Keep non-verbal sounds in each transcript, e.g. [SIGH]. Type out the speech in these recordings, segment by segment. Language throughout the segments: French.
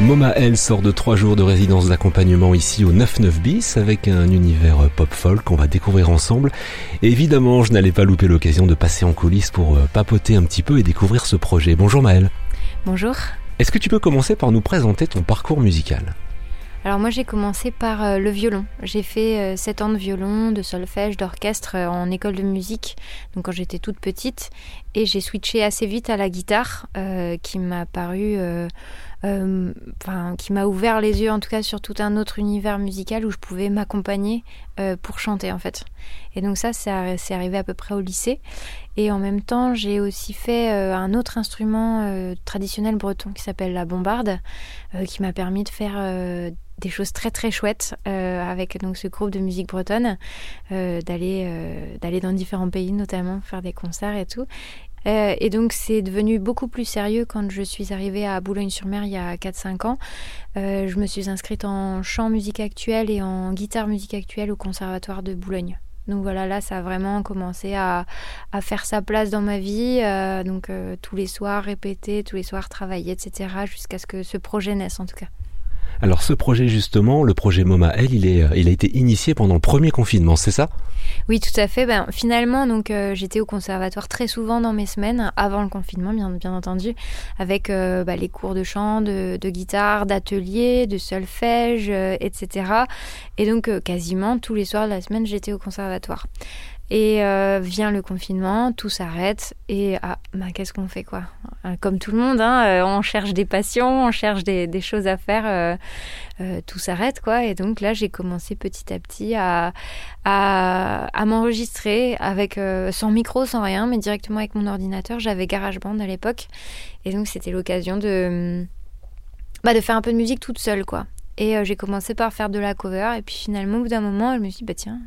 Moma L sort de trois jours de résidence d'accompagnement ici au 99 bis avec un univers pop folk qu'on va découvrir ensemble. évidemment, je n'allais pas louper l'occasion de passer en coulisses pour euh, papoter un petit peu et découvrir ce projet. Bonjour Maëlle. Bonjour. Est-ce que tu peux commencer par nous présenter ton parcours musical? Alors moi j'ai commencé par euh, le violon. J'ai fait 7 euh, ans de violon, de solfège, d'orchestre en école de musique, donc quand j'étais toute petite. Et j'ai switché assez vite à la guitare, qui m'a paru euh, enfin, qui m'a ouvert les yeux en tout cas sur tout un autre univers musical où je pouvais m'accompagner euh, pour chanter en fait. Et donc ça, c'est arrivé à peu près au lycée. Et en même temps, j'ai aussi fait euh, un autre instrument traditionnel breton qui s'appelle la bombarde, qui m'a permis de faire des choses très très chouettes avec donc ce groupe de musique bretonne, d'aller d'aller dans différents pays notamment faire des concerts et tout. Euh, et donc c'est devenu beaucoup plus sérieux quand je suis arrivée à Boulogne-sur-Mer il y a 4-5 ans. Euh, je me suis inscrite en chant musique actuelle et en guitare musique actuelle au Conservatoire de Boulogne. Donc voilà, là, ça a vraiment commencé à, faire sa place dans ma vie. Euh, donc tous les soirs répéter, tous les soirs travailler, etc. Jusqu'à ce que ce projet naisse en tout cas. Alors ce projet justement, le projet MoMA L, il, est, il a été initié pendant le premier confinement, c'est ça? Oui, tout à fait. Ben, finalement, donc euh, j'étais au conservatoire très souvent dans mes semaines, avant le confinement bien, bien entendu, avec euh, bah, les cours de chant, de, guitare, d'atelier, de solfège, euh, etc. Et donc quasiment tous les soirs de la semaine, j'étais au conservatoire. Et euh, vient le confinement, tout s'arrête et ah, bah, qu'est-ce qu'on fait quoi? Euh, Comme tout le monde, hein, euh, on cherche des passions, on cherche des, choses à faire, tout s'arrête quoi. Et donc là, j'ai commencé petit à petit à, à, m'enregistrer avec sans micro, sans rien, mais directement avec mon ordinateur. J'avais GarageBand à l'époque et donc c'était l'occasion de bah, de faire un peu de musique toute seule quoi. Et j'ai commencé par faire de la cover et puis finalement au bout d'un moment, je me suis dit bah tiens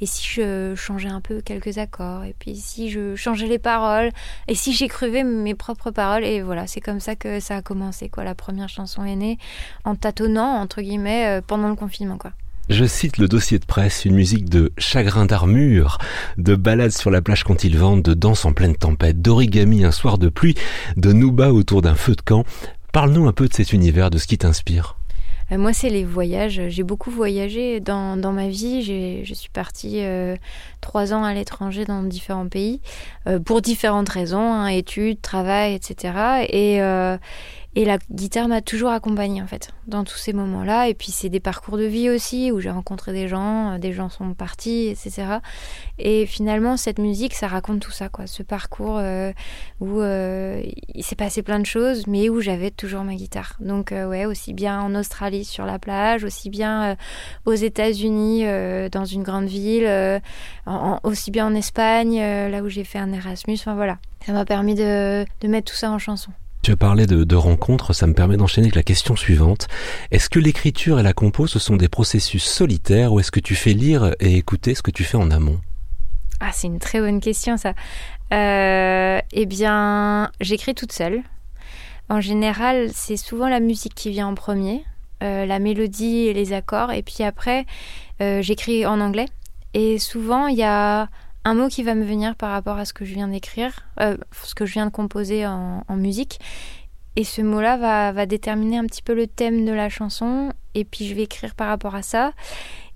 et si je changeais un peu quelques accords, et puis si je changeais les paroles, et si j'écrivais mes propres paroles, et voilà, c'est comme ça que ça a commencé, quoi. La première chanson est née en tâtonnant, entre guillemets, euh, pendant le confinement, quoi. Je cite le dossier de presse, une musique de chagrin d'armure, de balade sur la plage quand il vente, de danse en pleine tempête, d'origami un soir de pluie, de nouba autour d'un feu de camp. Parle-nous un peu de cet univers, de ce qui t'inspire. Euh, moi, c'est les voyages. J'ai beaucoup voyagé dans, dans ma vie. Je suis partie euh, trois ans à l'étranger dans différents pays euh, pour différentes raisons, hein, études, travail, etc. Et, et la guitare m'a toujours accompagnée en fait dans tous ces moments-là. Et puis c'est des parcours de vie aussi où j'ai rencontré des gens, euh, des gens sont partis, etc. Et finalement cette musique, ça raconte tout ça quoi. Ce parcours euh, où euh, il s'est passé plein de choses, mais où j'avais toujours ma guitare. Donc ouais, aussi bien en Australie sur la plage, aussi bien aux États-Unis dans une grande ville, aussi bien en Espagne là où j'ai fait un Erasmus. Enfin voilà, ça m'a permis de mettre tout ça en chanson. Tu as parlé de, rencontres, ça me permet d'enchaîner avec la question suivante. Est-ce que l'écriture et la compo, ce sont des processus solitaires ou est-ce que tu fais lire et écouter ce que tu fais en amont? Ah, c'est une très bonne question ça. Euh, eh bien, j'écris toute seule. En général, c'est souvent la musique qui vient en premier, euh, la mélodie et les accords, et puis après, euh, j'écris en anglais. Et souvent, il y a un mot qui va me venir par rapport à ce que je viens d'écrire, euh, ce que je viens de composer en, musique. Et ce mot-là va, déterminer un petit peu le thème de la chanson. Et puis je vais écrire par rapport à ça.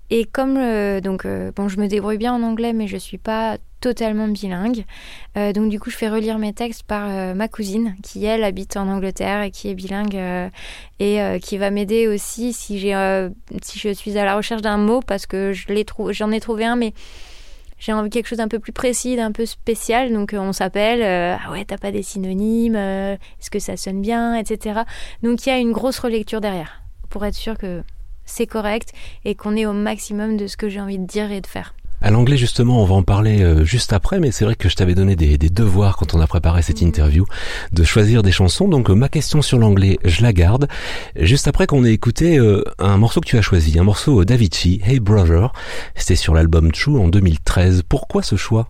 Et comme euh, donc euh, bon, je me débrouille bien en anglais, mais je suis pas totalement bilingue. donc du coup, je fais relire mes textes par ma cousine, qui elle habite en Angleterre et qui est bilingue et qui va m'aider aussi si j'ai si je suis à la recherche d'un mot parce que je j'en ai trouvé un, mais j'ai envie de quelque chose d'un peu plus précis, d'un peu spécial. Donc euh, on s'appelle, euh, ah ouais, t'as pas des synonymes, euh, est-ce que ça sonne bien, etc. Donc il y a une grosse relecture derrière pour être sûr que c'est correct et qu'on est au maximum de ce que j'ai envie de dire et de faire. À l'anglais, justement, on va en parler euh, juste après, mais c'est vrai que je t'avais donné des, devoirs quand on a préparé cette mhm. interview, de choisir des chansons. Donc euh, ma question sur l'anglais, je la garde. Juste après qu'on ait écouté euh, un morceau que tu as choisi, un morceau d'Avicii, Hey Brother. C'était sur l'album True en 2013. Pourquoi ce choix?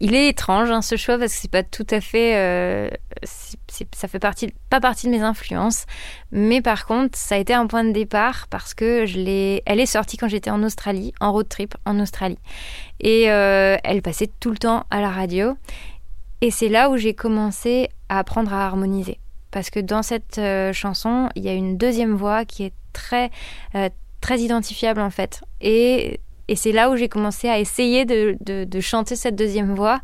Il est étrange hein, ce choix parce que c'est pas tout à fait, euh, ça fait partie, pas partie de mes influences, mais par contre ça a été un point de départ parce que je l'ai, elle est sortie quand j'étais en Australie, en road trip en Australie, et euh, elle passait tout le temps à la radio. Et c'est là où j'ai commencé à apprendre à harmoniser. Parce que dans cette euh, chanson, il y a une deuxième voix qui est très, euh, très identifiable en fait. Et, et c'est là où j'ai commencé à essayer de, de, chanter cette deuxième voix.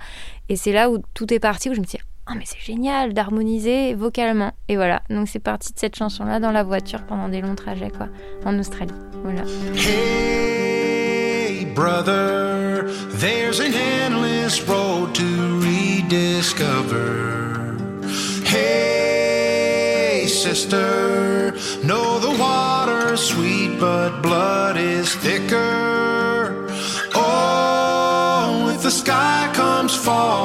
Et c'est là où tout est parti, où je me suis dit, ah mais c'est génial d'harmoniser vocalement. Et voilà, donc c'est parti de cette chanson-là dans la voiture pendant des longs trajets quoi, en Australie. Voilà. Hey brother, there's an endless road to rediscover. Hey sister, know the water's sweet but blood is thicker.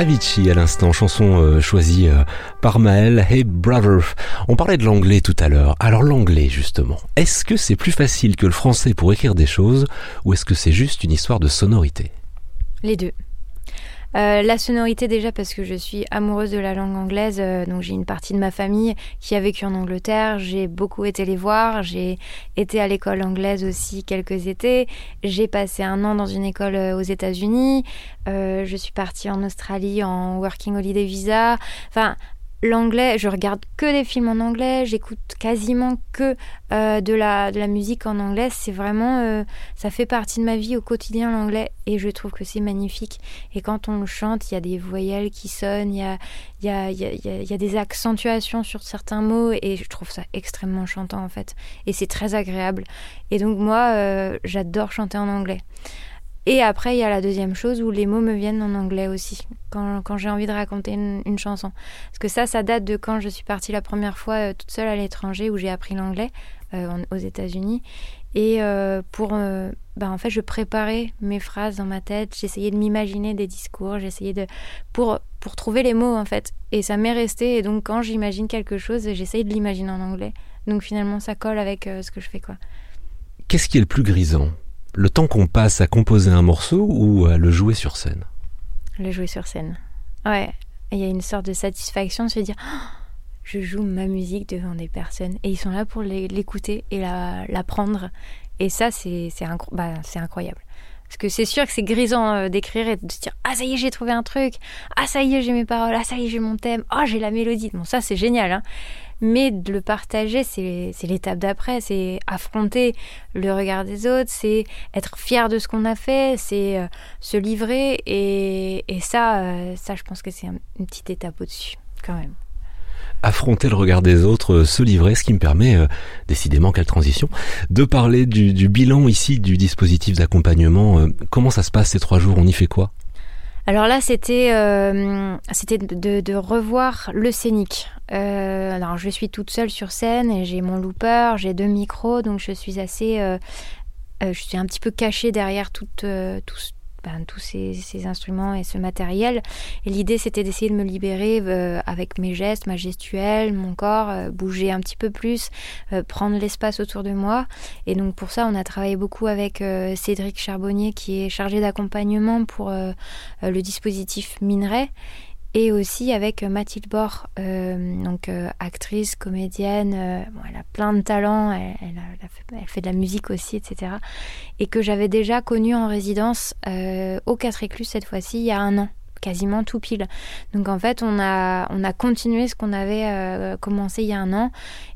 Avicii à l'instant, chanson euh, choisie euh, par Maël. Hey brother. On parlait de l'anglais tout à l'heure. Alors l'anglais justement, est-ce que c'est plus facile que le français pour écrire des choses ou est-ce que c'est juste une histoire de sonorité? Les deux. Euh, la sonorité déjà parce que je suis amoureuse de la langue anglaise, euh, donc j'ai une partie de ma famille qui a vécu en Angleterre, j'ai beaucoup été les voir, j'ai été à l'école anglaise aussi quelques étés, j'ai passé un an dans une école euh, aux États-Unis, je suis partie en Australie en working holiday visa, enfin l'anglais, je regarde que des films en anglais, j'écoute quasiment que euh, de, la, de la musique en anglais. C'est vraiment, euh, ça fait partie de ma vie au quotidien l'anglais et je trouve que c'est magnifique. Et quand on le chante, il y a des voyelles qui sonnent, il y a, y, a, y, a, y a des accentuations sur certains mots et je trouve ça extrêmement chantant en fait. Et c'est très agréable. Et donc moi, euh, j'adore chanter en anglais. Et après, il y a la deuxième chose où les mots me viennent en anglais aussi, quand, quand j'ai envie de raconter une, chanson. Parce que ça, ça date de quand je suis partie la première fois euh, toute seule à l'étranger, où j'ai appris l'anglais euh, aux États-Unis. Et euh, pour. bah, en fait, je préparais mes phrases dans ma tête, j'essayais de m'imaginer des discours, j'essayais de. Pour, pour trouver les mots, en fait. Et ça m'est resté. Et donc, quand j'imagine quelque chose, j'essaye de l'imaginer en anglais. Donc, finalement, ça colle avec ce que je fais, quoi. Qu'est-ce qui est le plus grisant? Le temps qu'on passe à composer un morceau ou à le jouer sur scène le jouer sur scène. Ouais, il y a une sorte de satisfaction de se dire Ah, je joue ma musique devant des personnes et ils sont là pour l'é- l'écouter et la. Et ça, c'est incro- bah, incroyable. Parce que c'est sûr que c'est grisant euh, d'écrire et de se dire Ah, ça y est, j'ai trouvé un truc. Ah, ça y est, j'ai mes paroles. Ah, ça y est, j'ai mon thème. Ah, j'ai la mélodie. Bon, ça, c'est génial. Hein. Mais de le partager, c'est l'étape d'après. C'est affronter le regard des autres. C'est être fier de ce qu'on a fait. C'est euh, se livrer. Et, et ça, euh, ça, je pense que c'est un- une petite étape au-dessus, quand même. affronter le regard des autres, euh, se livrer, ce qui me permet, euh, décidément quelle transition, de parler du, du bilan ici du dispositif d'accompagnement. Euh, comment ça se passe ces trois jours? On y fait quoi? Alors là, c'était euh, de- de revoir le scénique. Euh, alors, je suis toute seule sur scène et j'ai mon looper, j'ai deux micros, donc je suis assez, euh, euh, je suis un petit peu cachée derrière ben, tous ces, ces instruments et ce matériel. Et l'idée, c'était d'essayer de me libérer avec mes gestes, ma gestuelle, mon corps, bouger un petit peu plus, prendre l'espace autour de moi. Et donc pour ça, on a travaillé beaucoup avec Cédric Charbonnier, qui est chargé d'accompagnement pour le dispositif Minerai. Et aussi avec Mathilde Bord, euh, donc euh, actrice, comédienne, euh, bon, elle a plein de talents, elle, a- fait, de la musique aussi, etc. Et que j'avais déjà connue en résidence au 4 Éclus cette fois-ci, il y a un an, quasiment tout pile. Donc en fait, on a, on a continué ce qu'on avait commencé il y a un an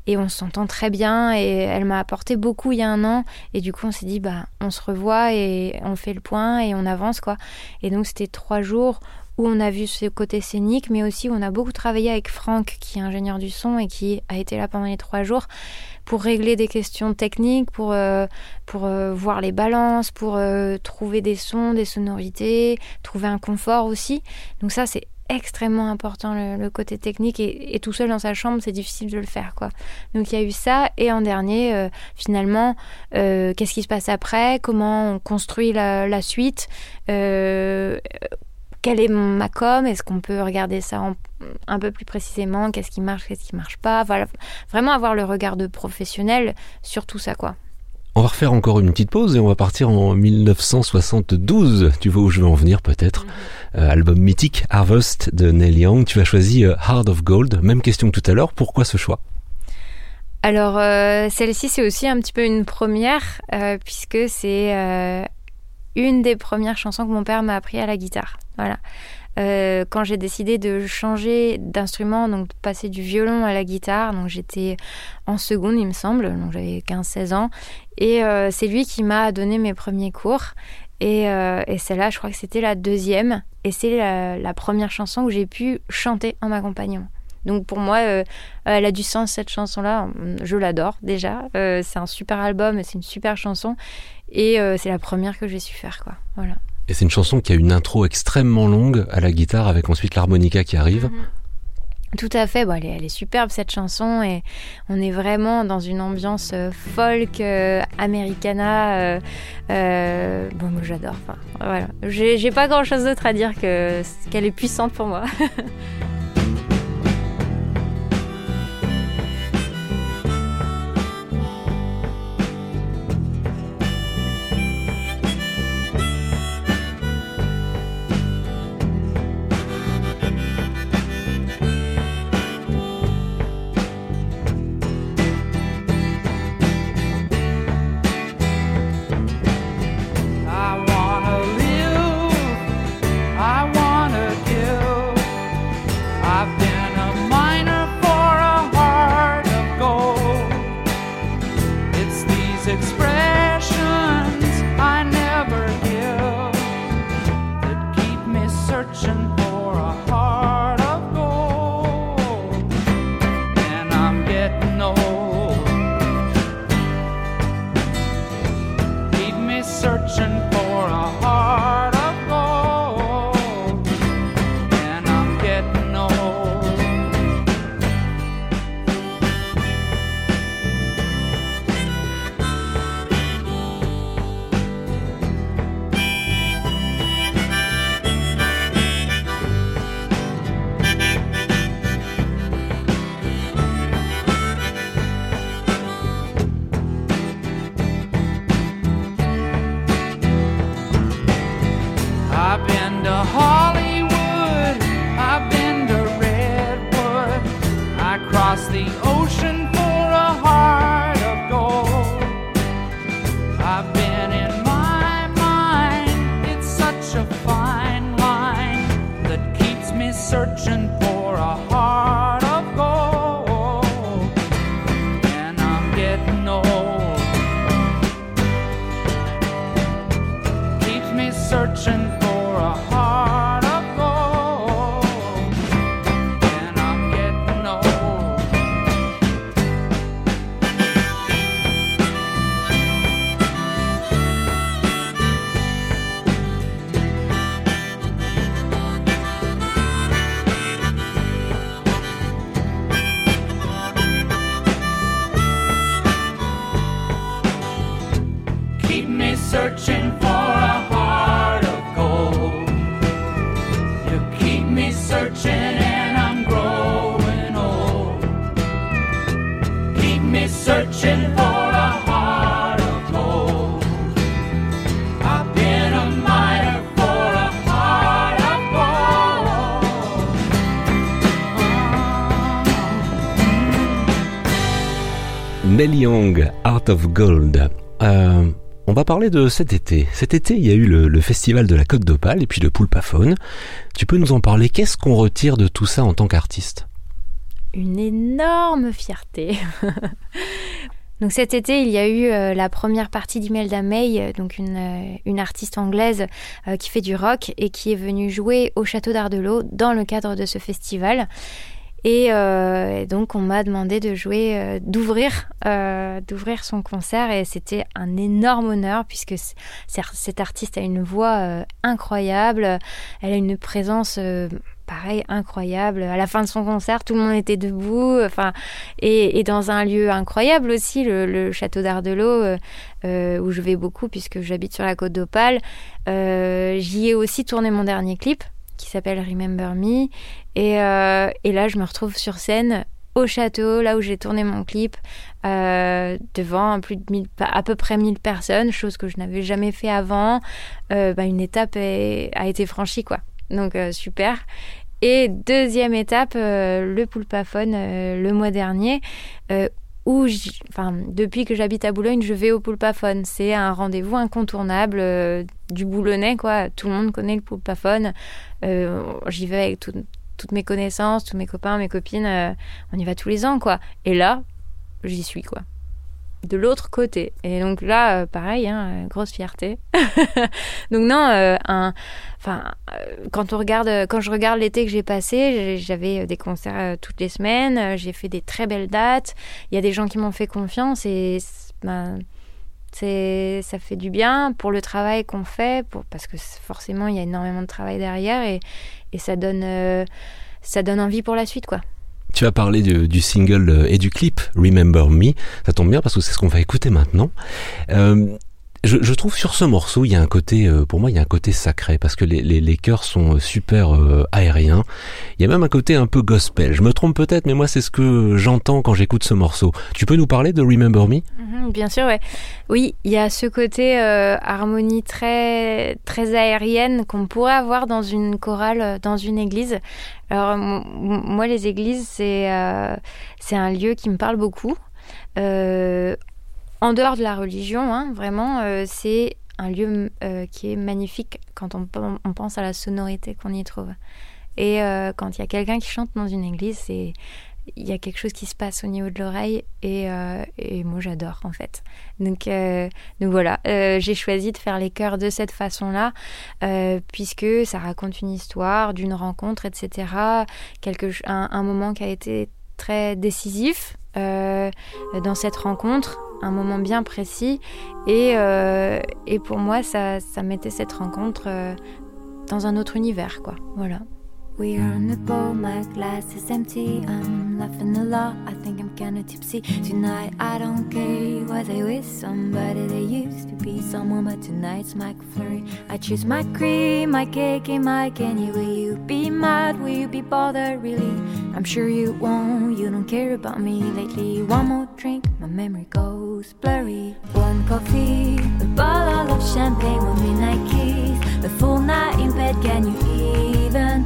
et on s'entend très bien et elle m'a apporté beaucoup il y a un an et du coup on s'est dit bah on se revoit et on fait le point et on avance quoi. Et donc c'était trois jours où on a vu ce côté scénique, mais aussi où on a beaucoup travaillé avec Franck, qui est ingénieur du son et qui a été là pendant les trois jours pour régler des questions techniques, pour, euh, pour euh, voir les balances, pour euh, trouver des sons, des sonorités, trouver un confort aussi. Donc ça, c'est extrêmement important le, côté technique. Et, tout seul dans sa chambre c'est difficile de le faire quoi. Donc il y a eu ça et en dernier finalement qu'est-ce qui se passe après? Comment on construit la, suite? Quelle est ma com Est-ce qu'on peut regarder ça en- un peu plus précisément Qu'est-ce qui marche, qu'est-ce qui marche pas Voilà, vraiment avoir le regard de professionnel sur tout ça, quoi. On va refaire encore une petite pause et on va partir en 1972. Tu vois où je veux en venir peut-être Euh, Album mythique Harvest de Neil Young. Tu as choisi euh, Heart of Gold. Même question que tout à l'heure. Pourquoi ce choix? Alors, euh, celle-ci, c'est aussi un petit peu une première, euh, puisque c'est une des premières chansons que mon père m'a appris à la guitare. Voilà. Euh, quand j'ai décidé de changer d'instrument, donc de passer du violon à la guitare, donc j'étais en seconde, il me semble, donc j'avais 15-16 ans, et euh, c'est lui qui m'a donné mes premiers cours. Et, euh, celle-là, je crois que c'était la deuxième, et c'est la, la première chanson où j'ai pu chanter en m'accompagnant. Donc pour moi, euh, elle a du sens cette chanson-là. Je l'adore déjà. C'est un super album, c'est une super chanson, et euh, c'est la première que j'ai su faire, quoi. Voilà. Et c'est une chanson qui a une intro extrêmement longue à la guitare avec ensuite l'harmonica qui arrive. Tout à fait, bon, elle, est, elle est superbe cette chanson et on est vraiment dans une ambiance euh, folk, euh, americana. euh, bon, moi j'adore. Enfin, voilà, j'ai j'ai pas grand chose d'autre à dire que qu'elle est puissante pour moi. [LAUGHS] searching Nelly Young, Art of Gold. Euh, on va parler de cet été. Cet été, il y a eu le, festival de la Côte d'Opale et puis le Poulpaphone. Tu peux nous en parler Qu'est-ce qu'on retire de tout ça en tant qu'artiste? Une énorme fierté. [LAUGHS] donc cet été, il y a eu euh, la première partie d'Imelda May, euh, donc une, une artiste anglaise qui fait du rock et qui est venue jouer au Château d'Ardelot dans le cadre de ce festival. Et, euh, et donc on m'a demandé de jouer, euh, d'ouvrir, euh, d'ouvrir son concert et c'était un énorme honneur puisque cette artiste a une voix incroyable, elle a une présence pareil incroyable. À la fin de son concert, tout le monde était debout, enfin et, dans un lieu incroyable aussi, le, château d'Ardelot où je vais beaucoup puisque j'habite sur la côte d'Opale. J'y ai aussi tourné mon dernier clip qui s'appelle Remember Me et, euh, et là je me retrouve sur scène au château, là où j'ai tourné mon clip, euh, devant plus de 1000, à peu près 1000 personnes, chose que je n'avais jamais fait avant. Euh, bah, une étape a été franchie, quoi. Donc super. Et deuxième étape, le Poulpaphone le mois dernier, depuis que j'habite à Boulogne, je vais au Poulpaphone. C'est un rendez-vous incontournable euh, du Boulonnais, quoi. Tout le monde connaît le Poulpaphone. Euh, J'y vais avec tout- toutes mes connaissances, tous mes copains, mes copines. euh, on y va tous les ans, quoi. Et là, j'y suis, quoi. De l'autre côté. Et donc là, euh, pareil, hein, euh, grosse fierté. [LAUGHS] donc non, euh, un, enfin, quand on regarde, quand je regarde l'été que j'ai passé, j'avais des concerts toutes les semaines. J'ai fait des très belles dates. Il y a des gens qui m'ont fait confiance et ben, ça fait du bien pour le travail qu'on fait, pour, parce que forcément il y a énormément de travail derrière et, ça donne, ça donne envie pour la suite, quoi. Tu as parlé du, du single euh, et du clip Remember Me. Ça tombe bien parce que c'est ce qu'on va écouter maintenant. Euh, je, trouve sur ce morceau, il y a un côté, euh, pour moi, il y a un côté sacré parce que les, chœurs sont super euh, aériens. Il y a même un côté un peu gospel. Je me trompe peut-être, mais moi, c'est ce que j'entends quand j'écoute ce morceau. Tu peux nous parler de Remember Me? Mhm, bien sûr, ouais. Oui, il y a ce côté euh, harmonie très, très aérienne qu'on pourrait avoir dans une chorale, euh, dans une église. Alors, moi, les églises, c'est euh, un lieu qui me parle beaucoup. Euh, en dehors de la religion, hein, vraiment, euh, c'est un lieu euh, qui est magnifique quand on, pen- on pense à la sonorité qu'on y trouve. Et euh, quand il y a quelqu'un qui chante dans une église, il y a quelque chose qui se passe au niveau de l'oreille et, moi j'adore en fait. Donc, voilà, j'ai choisi de faire les chœurs de cette façon-là puisque ça raconte une histoire d'une rencontre, etc. Un, moment qui a été très décisif dans cette rencontre, un moment bien précis et, euh, et pour moi ça, ça mettait cette rencontre euh, dans un autre univers quoi. Voilà. We're on the boat, my glass is empty. I'm laughing a lot, I think I'm kinda tipsy. Tonight I don't care I with somebody that used to be someone, but tonight's my flurry. I choose my cream, my cake, and my candy. Will you be mad? Will you be bothered? Really? I'm sure you won't, you don't care about me lately. One more drink, my memory goes blurry. One coffee, a bottle of champagne, one midnight kiss. A full night in bed, can you even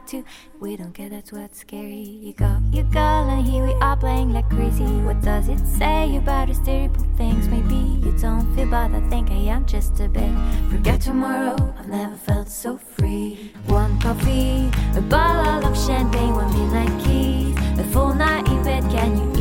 too. We don't care, that's what's scary. You got, you got, and here we are playing like crazy. What does it say about us terrible things? Maybe you don't feel bad, I think I am just a bit. Forget tomorrow, I've never felt so free. One coffee, a bottle of champagne, one midnight kiss, a full night in bed. Can you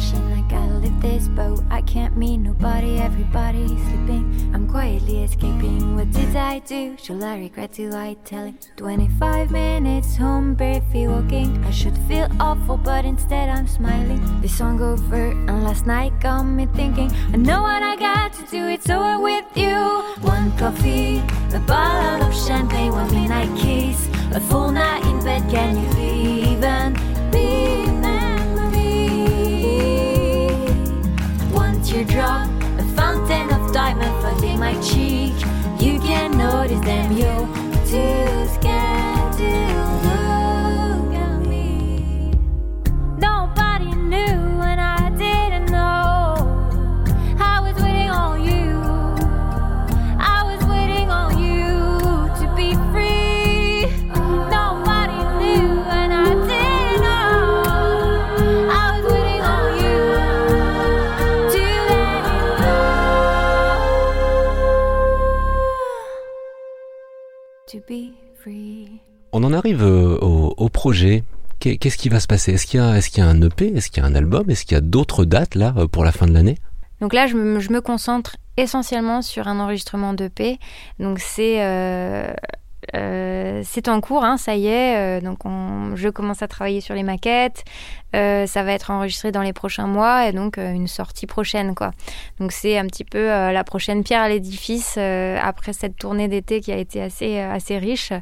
day I'm. I leave this boat. I can't meet nobody, everybody's sleeping. I'm quietly escaping. What did I do? Should I regret? Do I tell him? 25 minutes home, barely walking. I should feel awful, but instead I'm smiling. This song over, and last night got me thinking. I know what I got to do, it's over with you. One coffee, a bottle of champagne, one midnight kiss, a full night in bed. Can you even Teardrop, a fountain of diamond flooding my cheek. You can notice them, you're too On en arrive euh, au, au projet. Qu'est- Qu'est-ce qui va se passer? Est-ce qu'il y, a- y un EP Est-ce qu'il y a un album? Est-ce qu'il y a d'autres dates là euh, pour la fin de l'année? Donc là, je me, je me concentre essentiellement sur un enregistrement d'EP. Donc c'est euh, euh, c'est en cours, hein, ça y est. euh, donc on- je commence à travailler sur les maquettes. Euh, ça va être enregistré dans les prochains mois et donc euh, une sortie prochaine, quoi. Donc c'est un petit peu euh, la prochaine pierre à l'édifice après cette tournée d'été qui a été assez assez riche.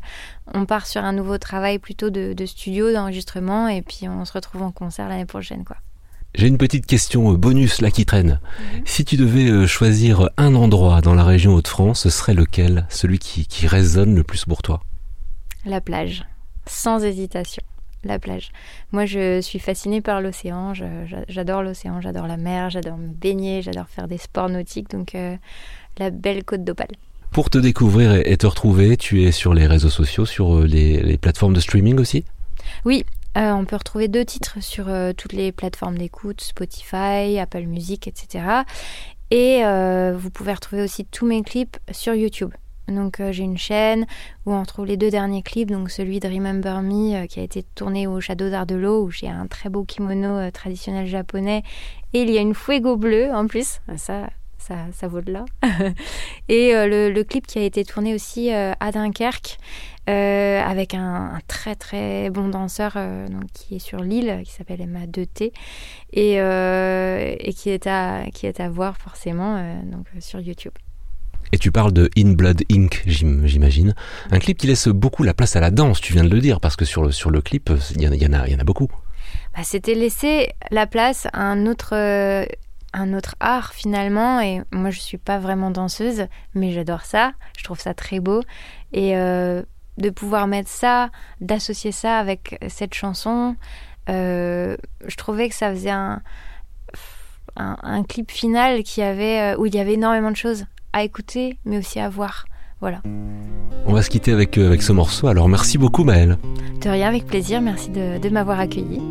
On part sur un nouveau travail plutôt de, de studio, d'enregistrement et puis on se retrouve en concert l'année prochaine, quoi. J'ai une petite question euh, bonus là qui traîne. Si tu devais euh, choisir un endroit dans la région Hauts-de-France, ce serait lequel? Celui qui, qui résonne le plus pour toi? La plage, sans hésitation. La plage. Moi, je suis fascinée par l'océan. J'adore l'océan, j'adore la mer, j'adore me baigner, j'adore faire des sports nautiques. Donc, euh, la belle côte d'Opale. Pour te découvrir et te retrouver, tu es sur les réseaux sociaux, sur les, les plateformes de streaming aussi? Oui, euh, on peut retrouver deux titres sur euh, toutes les plateformes d'écoute, Spotify, Apple Music, etc. Et euh, vous pouvez retrouver aussi tous mes clips sur YouTube. Donc j'ai une chaîne où on retrouve les deux derniers clips, donc celui de Remember Me qui a été tourné au de l'eau où j'ai un très beau kimono traditionnel japonais et il y a une fuego bleue en plus, ça ça, ça vaut de là. [LAUGHS] et euh, le, le clip qui a été tourné aussi euh, à Dunkerque euh, avec un, un très très bon danseur donc, qui est sur l'île, qui s'appelle Emma 2T, et, et qui, est à, qui est à voir forcément donc, sur YouTube. Et tu parles de In Blood Inc, j'im- j'imagine. Un clip qui laisse beaucoup la place à la danse, tu viens de le dire, parce que sur le, sur le clip, il y, en a- y en a, beaucoup. Bah, C'était laisser la place à un autre, un autre art finalement, et moi je suis pas vraiment danseuse, mais j'adore ça, je trouve ça très beau, et euh, de pouvoir mettre ça, d'associer ça avec cette chanson, euh, je trouvais que ça faisait un, un, un clip final qui avait, euh, où il y avait énormément de choses à écouter, mais aussi à voir. Voilà. On va se quitter avec, avec ce morceau. Alors merci beaucoup Maëlle. De rien, avec plaisir. Merci de, de m'avoir accueilli.